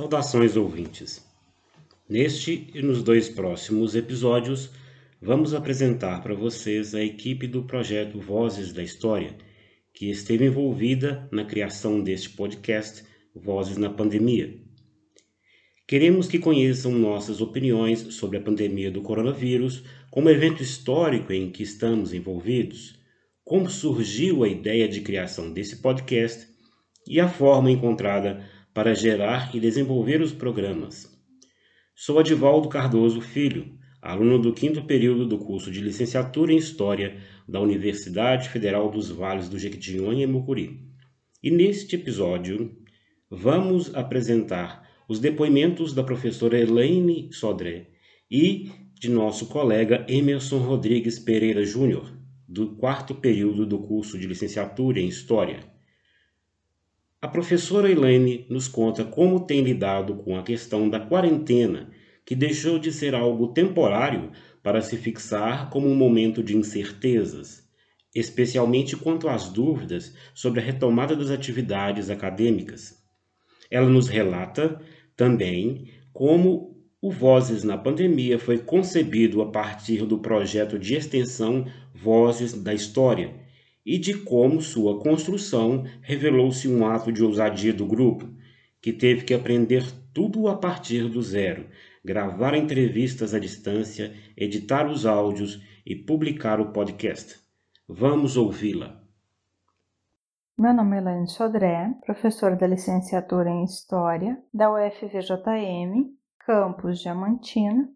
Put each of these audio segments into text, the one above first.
Saudações ouvintes. Neste e nos dois próximos episódios, vamos apresentar para vocês a equipe do projeto Vozes da História, que esteve envolvida na criação deste podcast Vozes na Pandemia. Queremos que conheçam nossas opiniões sobre a pandemia do coronavírus como evento histórico em que estamos envolvidos, como surgiu a ideia de criação desse podcast e a forma encontrada para gerar e desenvolver os programas. Sou Adivaldo Cardoso Filho, aluno do quinto período do curso de Licenciatura em História da Universidade Federal dos Vales do Jequitinhonha e Mucuri. E neste episódio, vamos apresentar os depoimentos da professora Elaine Sodré e de nosso colega Emerson Rodrigues Pereira Júnior, do quarto período do curso de Licenciatura em História. A professora Elaine nos conta como tem lidado com a questão da quarentena, que deixou de ser algo temporário para se fixar como um momento de incertezas, especialmente quanto às dúvidas sobre a retomada das atividades acadêmicas. Ela nos relata também como o Vozes na Pandemia foi concebido a partir do projeto de extensão Vozes da História e de como sua construção revelou-se um ato de ousadia do grupo, que teve que aprender tudo a partir do zero, gravar entrevistas à distância, editar os áudios e publicar o podcast. Vamos ouvi-la. Meu nome é Elaine Sodré, professora da licenciatura em História da UFVJM, campus Diamantina,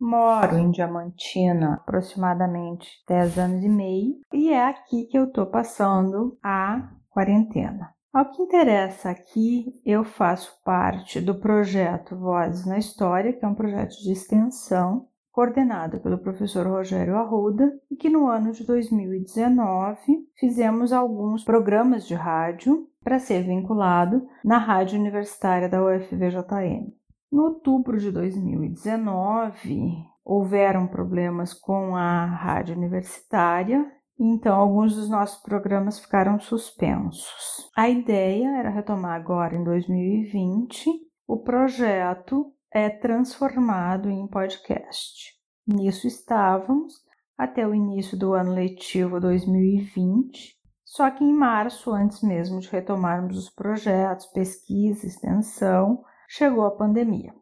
Moro em Diamantina aproximadamente 10 anos e meio e é aqui que eu estou passando a quarentena. Ao que interessa aqui, eu faço parte do projeto Vozes na História, que é um projeto de extensão coordenado pelo professor Rogério Arruda e que no ano de 2019 fizemos alguns programas de rádio para ser vinculado na rádio universitária da UFVJM. No outubro de 2019, houveram problemas com a rádio universitária, então alguns dos nossos programas ficaram suspensos. A ideia era retomar agora em 2020. O projeto é transformado em podcast. Nisso estávamos até o início do ano letivo 2020. Só que em março, antes mesmo de retomarmos os projetos, pesquisa, extensão, chegou a pandemia.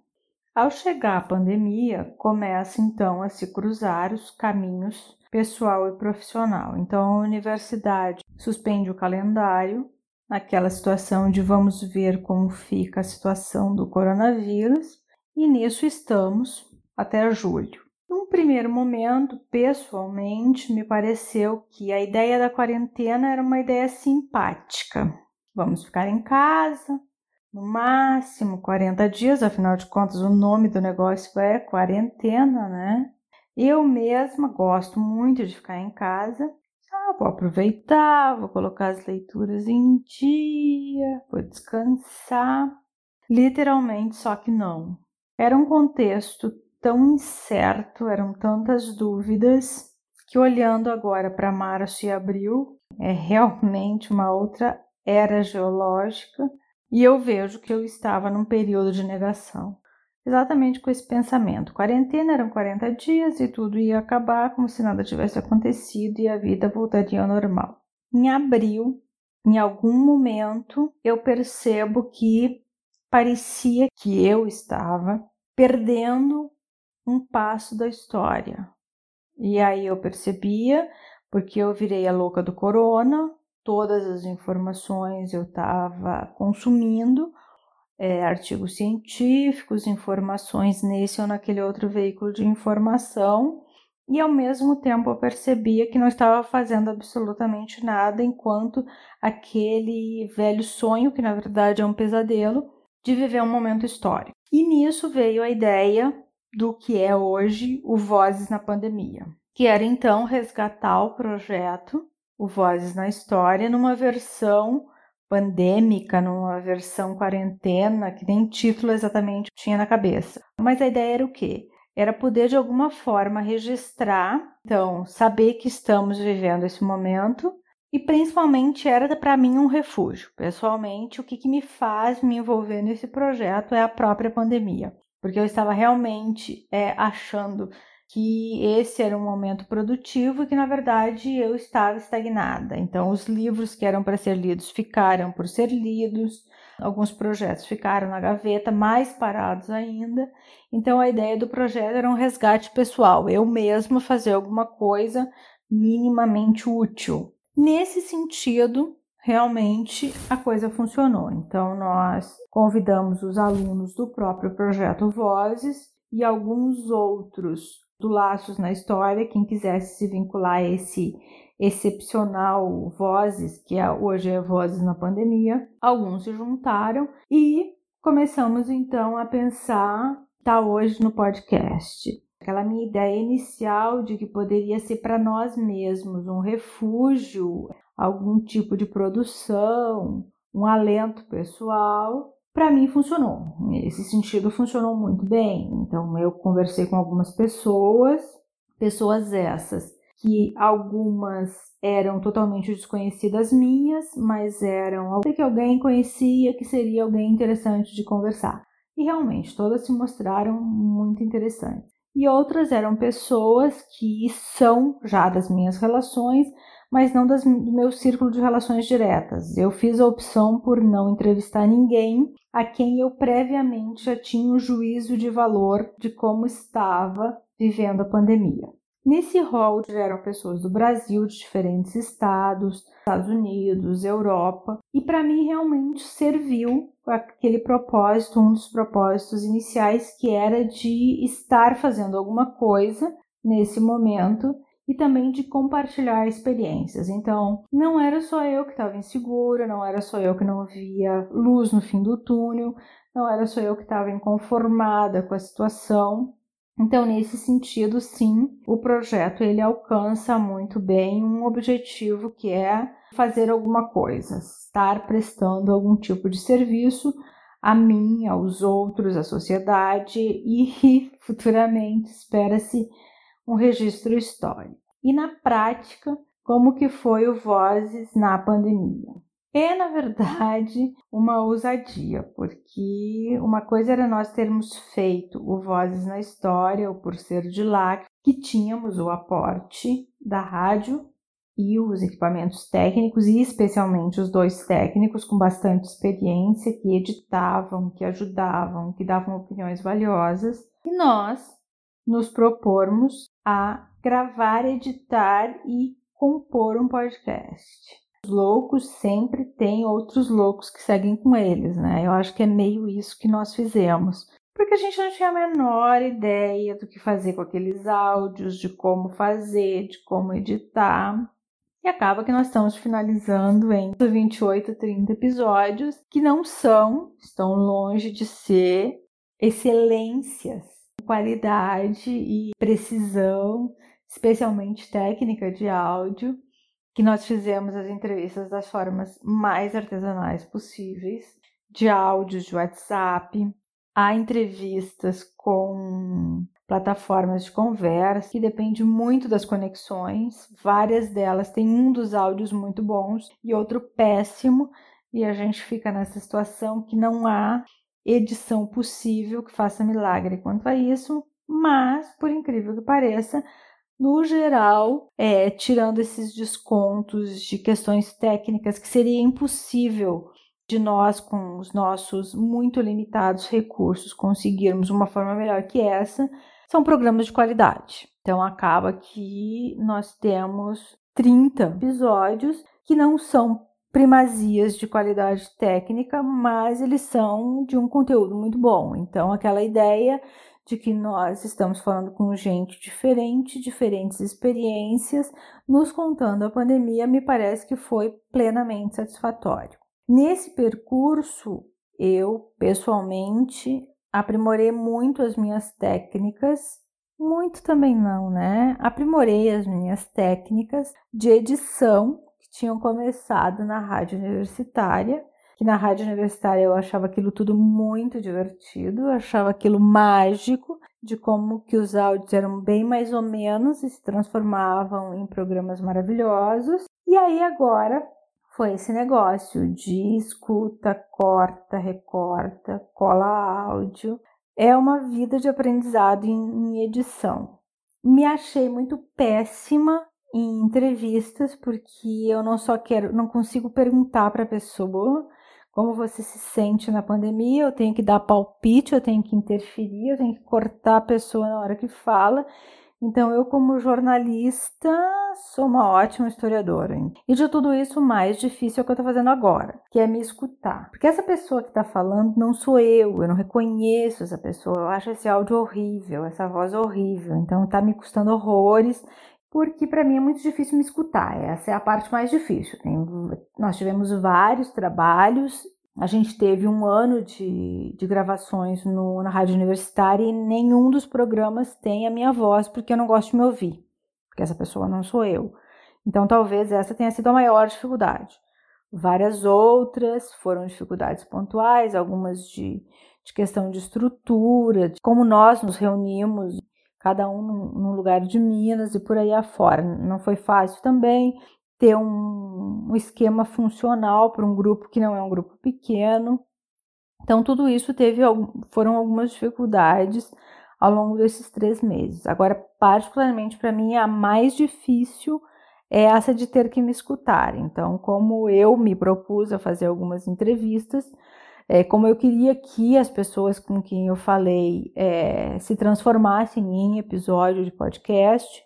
Ao chegar a pandemia, começa então a se cruzar os caminhos pessoal e profissional. Então a universidade suspende o calendário, naquela situação de vamos ver como fica a situação do coronavírus, e nisso estamos até julho. Num primeiro momento, pessoalmente, me pareceu que a ideia da quarentena era uma ideia simpática. Vamos ficar em casa, no máximo 40 dias, afinal de contas, o nome do negócio é quarentena, né? Eu mesma gosto muito de ficar em casa. Ah, vou aproveitar, vou colocar as leituras em dia, vou descansar. Literalmente, só que não. Era um contexto tão incerto, eram tantas dúvidas, que olhando agora para março e abril, é realmente uma outra era geológica e eu vejo que eu estava num período de negação. Exatamente com esse pensamento. Quarentena eram 40 dias e tudo ia acabar como se nada tivesse acontecido e a vida voltaria ao normal. Em abril, em algum momento, eu percebo que parecia que eu estava perdendo um passo da história. E aí eu percebia, porque eu virei a louca do corona, todas as informações eu estava consumindo, é, artigos científicos, informações nesse ou naquele outro veículo de informação, e ao mesmo tempo eu percebia que não estava fazendo absolutamente nada enquanto aquele velho sonho, que na verdade é um pesadelo, de viver um momento histórico. E nisso veio a ideia do que é hoje o Vozes na Pandemia, que era então resgatar o projeto, o Vozes na História, numa versão pandêmica, numa versão quarentena, que nem título exatamente tinha na cabeça. Mas a ideia era o quê? Era poder de alguma forma registrar, então, saber que estamos vivendo esse momento e principalmente era para mim um refúgio. Pessoalmente, o que, que me faz me envolver nesse projeto é a própria pandemia, porque eu estava realmente é, achando que esse era um momento produtivo e que na verdade eu estava estagnada. Então, os livros que eram para ser lidos ficaram por ser lidos, alguns projetos ficaram na gaveta, mais parados ainda. Então, a ideia do projeto era um resgate pessoal, eu mesma fazer alguma coisa minimamente útil. Nesse sentido, realmente a coisa funcionou. Então, nós convidamos os alunos do próprio projeto Vozes e alguns outros do Laços na História, quem quisesse se vincular a esse excepcional Vozes, que é, hoje é Vozes na Pandemia, alguns se juntaram. E começamos então a pensar, tá hoje no podcast. Aquela minha ideia inicial de que poderia ser para nós mesmos um refúgio, algum tipo de produção, um alento pessoal, para mim funcionou. Nesse sentido, funcionou muito bem. Então, eu conversei com algumas pessoas, pessoas essas que algumas eram totalmente desconhecidas minhas, mas eram que alguém conhecia que seria alguém interessante de conversar. E realmente, todas se mostraram muito interessantes. E outras eram pessoas que são já das minhas relações, mas não das, do meu círculo de relações diretas. Eu fiz a opção por não entrevistar ninguém a quem eu previamente já tinha um juízo de valor de como estava vivendo a pandemia. Nesse rol tiveram pessoas do Brasil, de diferentes estados, Estados Unidos, Europa, e para mim realmente serviu aquele propósito, um dos propósitos iniciais, que era de estar fazendo alguma coisa nesse momento e também de compartilhar experiências. Então, não era só eu que estava insegura, não era só eu que não via luz no fim do túnel, não era só eu que estava inconformada com a situação. Então, nesse sentido, sim, o projeto ele alcança muito bem um objetivo que é fazer alguma coisa, estar prestando algum tipo de serviço a mim, aos outros, à sociedade e futuramente espera-se um registro histórico. E na prática, como que foi o Vozes na pandemia? É, na verdade, uma ousadia, porque uma coisa era nós termos feito o Vozes na História, ou por ser de lá, que tínhamos o aporte da rádio e os equipamentos técnicos, e especialmente os dois técnicos com bastante experiência, que editavam, que ajudavam, que davam opiniões valiosas, e nós nos propormos a gravar, editar e compor um podcast. Os loucos sempre têm outros loucos que seguem com eles, né? Eu acho que é meio isso que nós fizemos. Porque a gente não tinha a menor ideia do que fazer com aqueles áudios, de como fazer, de como editar. E acaba que nós estamos finalizando em 28, 30 episódios que não são, estão longe de ser excelências qualidade e precisão, especialmente técnica de áudio, que nós fizemos as entrevistas das formas mais artesanais possíveis, de áudios de WhatsApp, há entrevistas com plataformas de conversa, que depende muito das conexões. Várias delas têm um dos áudios muito bons e outro péssimo, e a gente fica nessa situação que não há edição possível que faça milagre quanto a isso, mas, por incrível que pareça, no geral, é, tirando esses descontos de questões técnicas que seria impossível de nós, com os nossos muito limitados recursos, conseguirmos uma forma melhor que essa, são programas de qualidade. Então, acaba que nós temos 30 episódios que não são primazias de qualidade técnica, mas eles são de um conteúdo muito bom. Então, aquela ideia de que nós estamos falando com gente diferente, diferentes experiências, nos contando a pandemia, me parece que foi plenamente satisfatório. Nesse percurso, eu pessoalmente aprimorei muito as minhas técnicas, muito também não, né? Aprimorei as minhas técnicas de edição tinham começado na rádio universitária que na rádio universitária eu achava aquilo tudo muito divertido, eu achava aquilo mágico, de como que os áudios eram bem mais ou menos e se transformavam em programas maravilhosos. E aí agora foi esse negócio de escuta, corta, recorta, cola áudio. É uma vida de aprendizado em edição. Me achei muito péssima em entrevistas porque eu não só quero, não consigo perguntar para a pessoa como você se sente na pandemia, eu tenho que dar palpite, eu tenho que interferir, eu tenho que cortar a pessoa na hora que fala. Então, eu, como jornalista, sou uma ótima historiadora. Hein? E de tudo isso, o mais difícil é o que eu estou fazendo agora, que é me escutar. Porque essa pessoa que está falando não sou eu, eu não reconheço essa pessoa, eu acho esse áudio horrível, essa voz horrível. Então, está me custando horrores porque para mim é muito difícil me escutar. Essa é a parte mais difícil. Nós tivemos vários trabalhos, a gente teve um ano de, de gravações no, na rádio universitária e nenhum dos programas tem a minha voz, porque eu não gosto de me ouvir, porque essa pessoa não sou eu. Então talvez essa tenha sido a maior dificuldade. Várias outras foram dificuldades pontuais, algumas de, de questão de estrutura, de como nós nos reunimos cada um num lugar de Minas e por aí afora. Não foi fácil também ter um, um esquema funcional para um grupo que não é um grupo pequeno. Então, tudo isso teve foram algumas dificuldades ao longo desses três meses. Agora, particularmente para mim, a mais difícil é essa de ter que me escutar. Então, como eu me propus a fazer algumas entrevistas, é, como eu queria que as pessoas com quem eu falei é, se transformassem em episódio de podcast,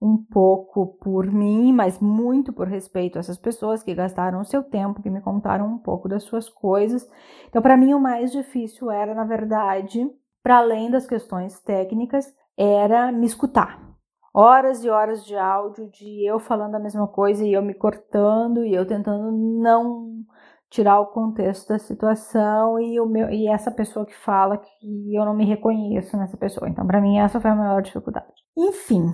um pouco por mim, mas muito por respeito a essas pessoas que gastaram o seu tempo, que me contaram um pouco das suas coisas. Então, para mim, o mais difícil era, na verdade, para além das questões técnicas, era me escutar. Horas e horas de áudio de eu falando a mesma coisa e eu me cortando e eu tentando não tirar o contexto da situação e o meu e essa pessoa que fala que eu não me reconheço nessa pessoa. Então, para mim essa foi a maior dificuldade. Enfim,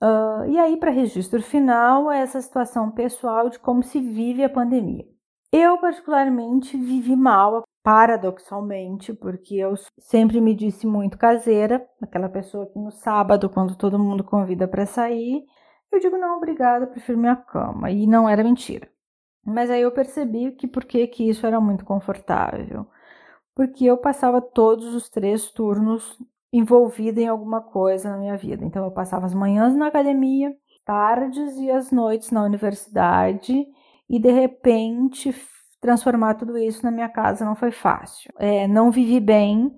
uh, e aí para registro final é essa situação pessoal de como se vive a pandemia. Eu particularmente vivi mal, paradoxalmente, porque eu sempre me disse muito caseira, aquela pessoa que no sábado, quando todo mundo convida para sair, eu digo não, obrigada, prefiro minha cama. E não era mentira. Mas aí eu percebi que por que, que isso era muito confortável. Porque eu passava todos os três turnos envolvida em alguma coisa na minha vida. Então eu passava as manhãs na academia, tardes e as noites na universidade, e de repente transformar tudo isso na minha casa não foi fácil. É, não vivi bem,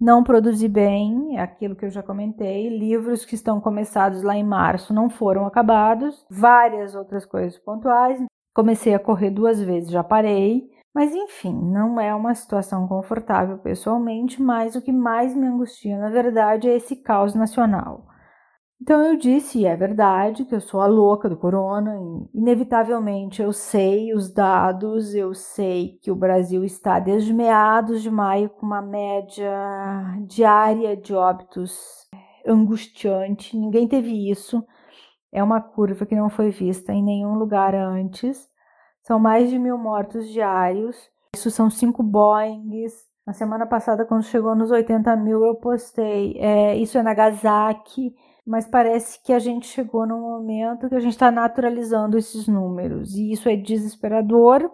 não produzi bem, é aquilo que eu já comentei. Livros que estão começados lá em março não foram acabados, várias outras coisas pontuais. Comecei a correr duas vezes, já parei, mas enfim, não é uma situação confortável pessoalmente, mas o que mais me angustia, na verdade, é esse caos nacional. Então eu disse, e é verdade, que eu sou a louca do corona, e inevitavelmente eu sei os dados, eu sei que o Brasil está desde meados de maio com uma média diária de óbitos angustiante, ninguém teve isso. É uma curva que não foi vista em nenhum lugar antes. São mais de mil mortos diários. Isso são cinco Boeings. Na semana passada, quando chegou nos 80 mil, eu postei. É, isso é Nagasaki. Mas parece que a gente chegou num momento que a gente está naturalizando esses números. E isso é desesperador.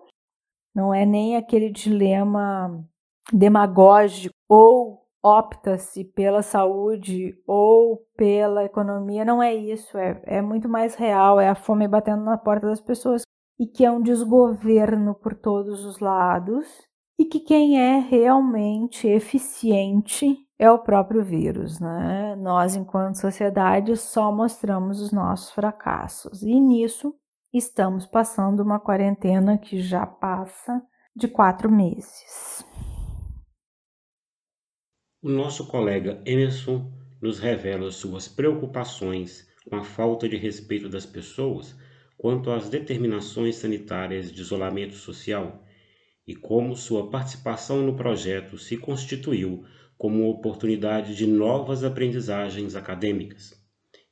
Não é nem aquele dilema demagógico ou opta-se pela saúde ou pela economia, não é isso, é, é muito mais real, é a fome batendo na porta das pessoas e que é um desgoverno por todos os lados e que quem é realmente eficiente é o próprio vírus, né? Nós, enquanto sociedade, só mostramos os nossos fracassos e nisso estamos passando uma quarentena que já passa de quatro meses. O nosso colega Emerson nos revela suas preocupações com a falta de respeito das pessoas quanto às determinações sanitárias de isolamento social e como sua participação no projeto se constituiu como oportunidade de novas aprendizagens acadêmicas,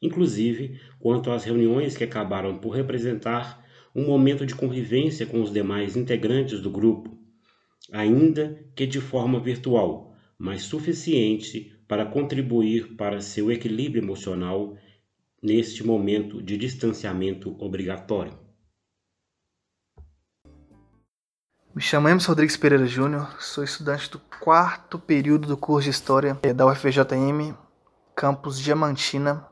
inclusive quanto às reuniões que acabaram por representar um momento de convivência com os demais integrantes do grupo, ainda que de forma virtual, mas suficiente para contribuir para seu equilíbrio emocional neste momento de distanciamento obrigatório. Me chamo Emerson Rodrigues Pereira Júnior, sou estudante do quarto período do curso de História da UFVJM, campus Diamantina.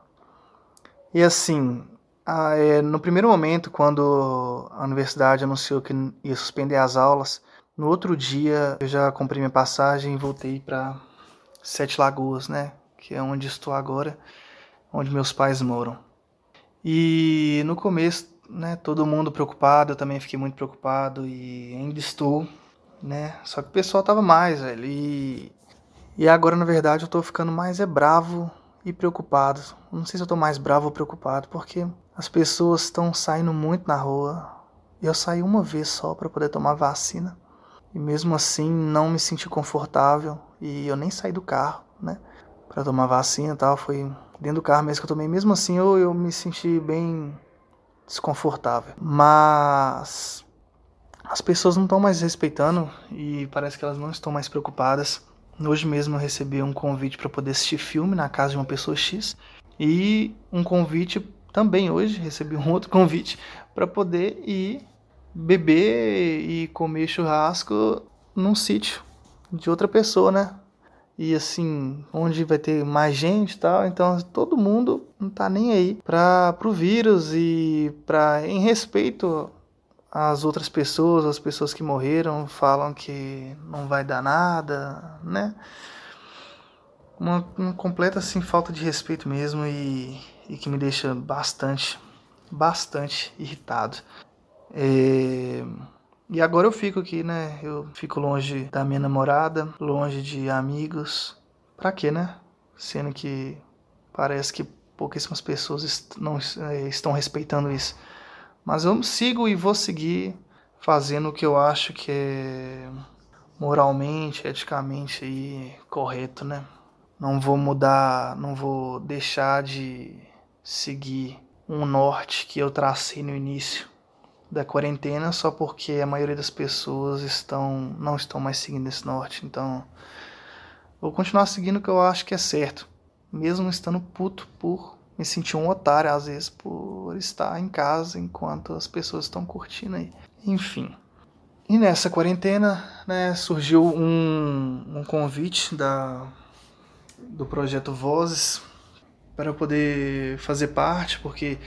E assim, é, no primeiro momento, quando a universidade anunciou que ia suspender as aulas, no outro dia eu já comprei minha passagem e voltei para Sete Lagoas, né? Que é onde estou agora, onde meus pais moram. E no começo né, todo mundo preocupado, eu também fiquei muito preocupado e ainda estou, né? Só que o pessoal tava mais, velho. E, e agora, na verdade, eu tô ficando mais é bravo e preocupado. Não sei se eu tô mais bravo ou preocupado, porque as pessoas estão saindo muito na rua. Eu saí uma vez só para poder tomar vacina. E mesmo assim não me senti confortável e eu nem saí do carro, né? Para tomar vacina e tal, foi dentro do carro mesmo que eu tomei. Mesmo assim eu, eu me senti bem desconfortável. Mas as pessoas não estão mais respeitando e parece que elas não estão mais preocupadas. Hoje mesmo eu recebi um convite para poder assistir filme na casa de uma pessoa X e um convite também hoje recebi um outro convite para poder ir beber e comer churrasco num sítio de outra pessoa, né? e assim, onde vai ter mais gente e tal, então todo mundo não tá nem aí para pro vírus e para em respeito às outras pessoas, as pessoas que morreram, falam que não vai dar nada, né? Uma, uma completa assim falta de respeito mesmo e, e que me deixa bastante, bastante irritado. É... E agora eu fico aqui, né? Eu fico longe da minha namorada, longe de amigos. Pra quê, né? Sendo que parece que pouquíssimas pessoas est não é, estão respeitando isso. Mas eu sigo e vou seguir fazendo o que eu acho que é moralmente, eticamente e correto, né? Não vou mudar, não vou deixar de seguir um norte que eu tracei no início da quarentena só porque a maioria das pessoas estão não estão mais seguindo esse norte. Então, vou continuar seguindo o que eu acho que é certo, mesmo estando puto por me sentir um otário às vezes por estar em casa enquanto as pessoas estão curtindo aí. Enfim. E nessa quarentena, né, surgiu um, um convite da do projeto Vozes para poder fazer parte, porque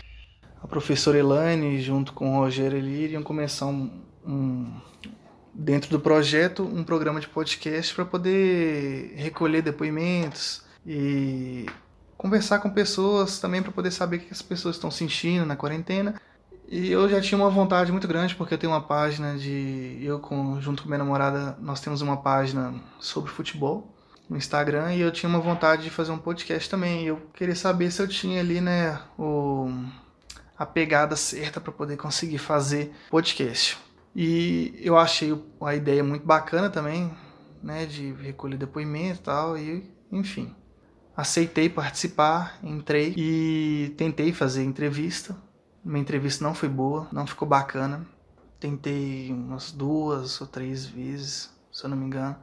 a professora Elaine, junto com o Rogério Eli, iriam começar um, um, dentro do projeto um programa de podcast para poder recolher depoimentos e conversar com pessoas também para poder saber o que as pessoas estão sentindo na quarentena. E eu já tinha uma vontade muito grande porque eu tenho uma página de eu com junto com minha namorada, nós temos uma página sobre futebol no Instagram e eu tinha uma vontade de fazer um podcast também. Eu queria saber se eu tinha ali, né, o a pegada certa para poder conseguir fazer podcast. E eu achei a ideia muito bacana também, né, de recolher depoimento e tal, e enfim. Aceitei participar, entrei e tentei fazer entrevista. Minha entrevista não foi boa, não ficou bacana. Tentei umas duas ou três vezes, se eu não me engano.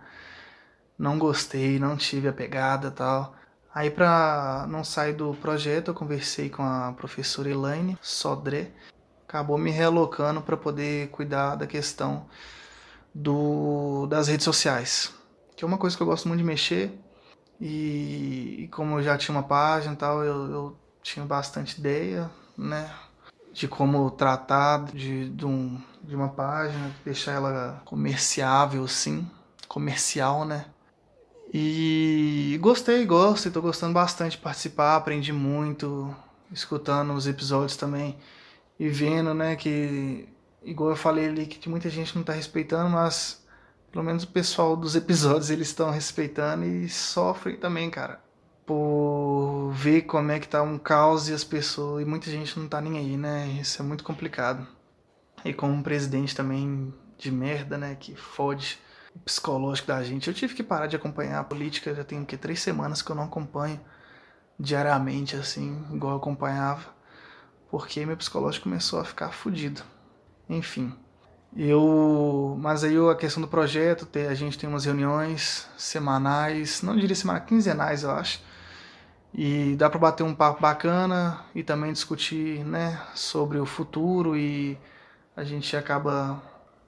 Não gostei, não tive a pegada tal. Aí, para não sair do projeto, eu conversei com a professora Elaine Sodré, acabou me realocando para poder cuidar da questão do, das redes sociais, que é uma coisa que eu gosto muito de mexer. E, e como eu já tinha uma página e tal, eu, eu tinha bastante ideia, né? de como tratar de, de, um, de uma página, deixar ela comerciável, sim, comercial, né? E gostei, gosto, estou gostando bastante de participar, aprendi muito, escutando os episódios também e vendo, né, que igual eu falei ali que muita gente não está respeitando, mas pelo menos o pessoal dos episódios eles estão respeitando e sofrem também, cara, por ver como é que tá um caos e as pessoas e muita gente não tá nem aí, né? Isso é muito complicado. E como presidente também de merda, né? Que fode psicológico da gente. Eu tive que parar de acompanhar a política, já tem que três semanas que eu não acompanho diariamente, assim, igual eu acompanhava, porque meu psicológico começou a ficar fodido. Enfim. Eu, mas aí a questão do projeto, a gente tem umas reuniões semanais, não diria semanais, quinzenais, eu acho. E dá para bater um papo bacana e também discutir, né, sobre o futuro e a gente acaba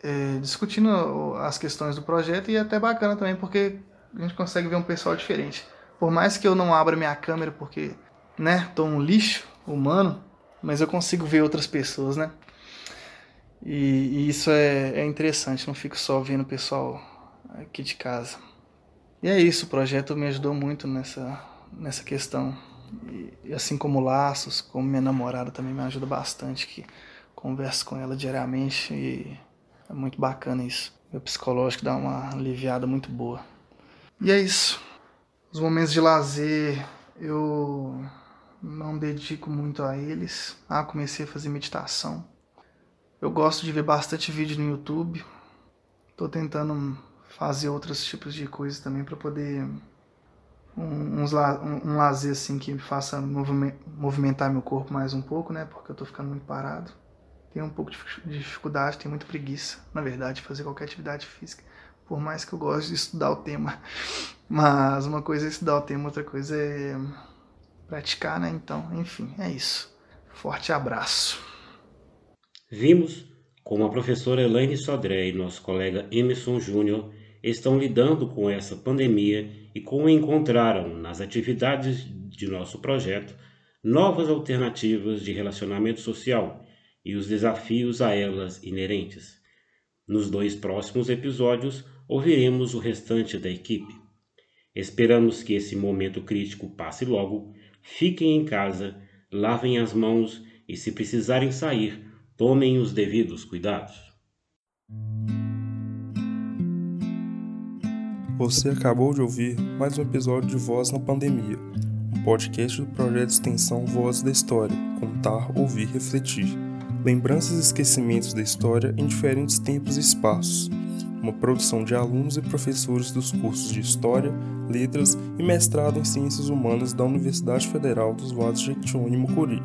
é, discutindo as questões do projeto e é até bacana também porque a gente consegue ver um pessoal diferente. Por mais que eu não abra minha câmera porque, né, tô um lixo humano, mas eu consigo ver outras pessoas, né? E, e isso é, é interessante, não fico só vendo o pessoal aqui de casa. E é isso, o projeto me ajudou muito nessa, nessa questão. E, e assim como laços, como minha namorada também me ajuda bastante, que converso com ela diariamente e é muito bacana isso. Meu psicológico dá uma aliviada muito boa. E é isso. Os momentos de lazer eu não dedico muito a eles. Ah, comecei a fazer meditação. Eu gosto de ver bastante vídeo no YouTube. Tô tentando fazer outros tipos de coisas também para poder um, uns, um, um lazer assim que me faça movimentar meu corpo mais um pouco, né? Porque eu tô ficando muito parado. Tenho um pouco de dificuldade, tenho muita preguiça, na verdade, de fazer qualquer atividade física. Por mais que eu goste de estudar o tema. Mas uma coisa é estudar o tema, outra coisa é praticar, né? Então, enfim, é isso. Forte abraço. Vimos como a professora Elaine Sodré e nosso colega Emerson Júnior estão lidando com essa pandemia e como encontraram nas atividades de nosso projeto novas alternativas de relacionamento social e os desafios a elas inerentes. Nos dois próximos episódios, ouviremos o restante da equipe. Esperamos que esse momento crítico passe logo. Fiquem em casa, lavem as mãos e, se precisarem sair, tomem os devidos cuidados. Você acabou de ouvir mais um episódio de Voz na Pandemia, um podcast do projeto de extensão Voz da História Contar, Ouvir, Refletir. Lembranças e esquecimentos da história em diferentes tempos e espaços uma produção de alunos e professores dos cursos de História, Letras e Mestrado em Ciências Humanas da Universidade Federal dos Vales de Jequitinhonha e Mucuri.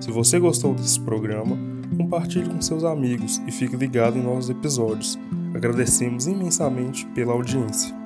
Se você gostou desse programa, compartilhe com seus amigos e fique ligado em novos episódios. Agradecemos imensamente pela audiência.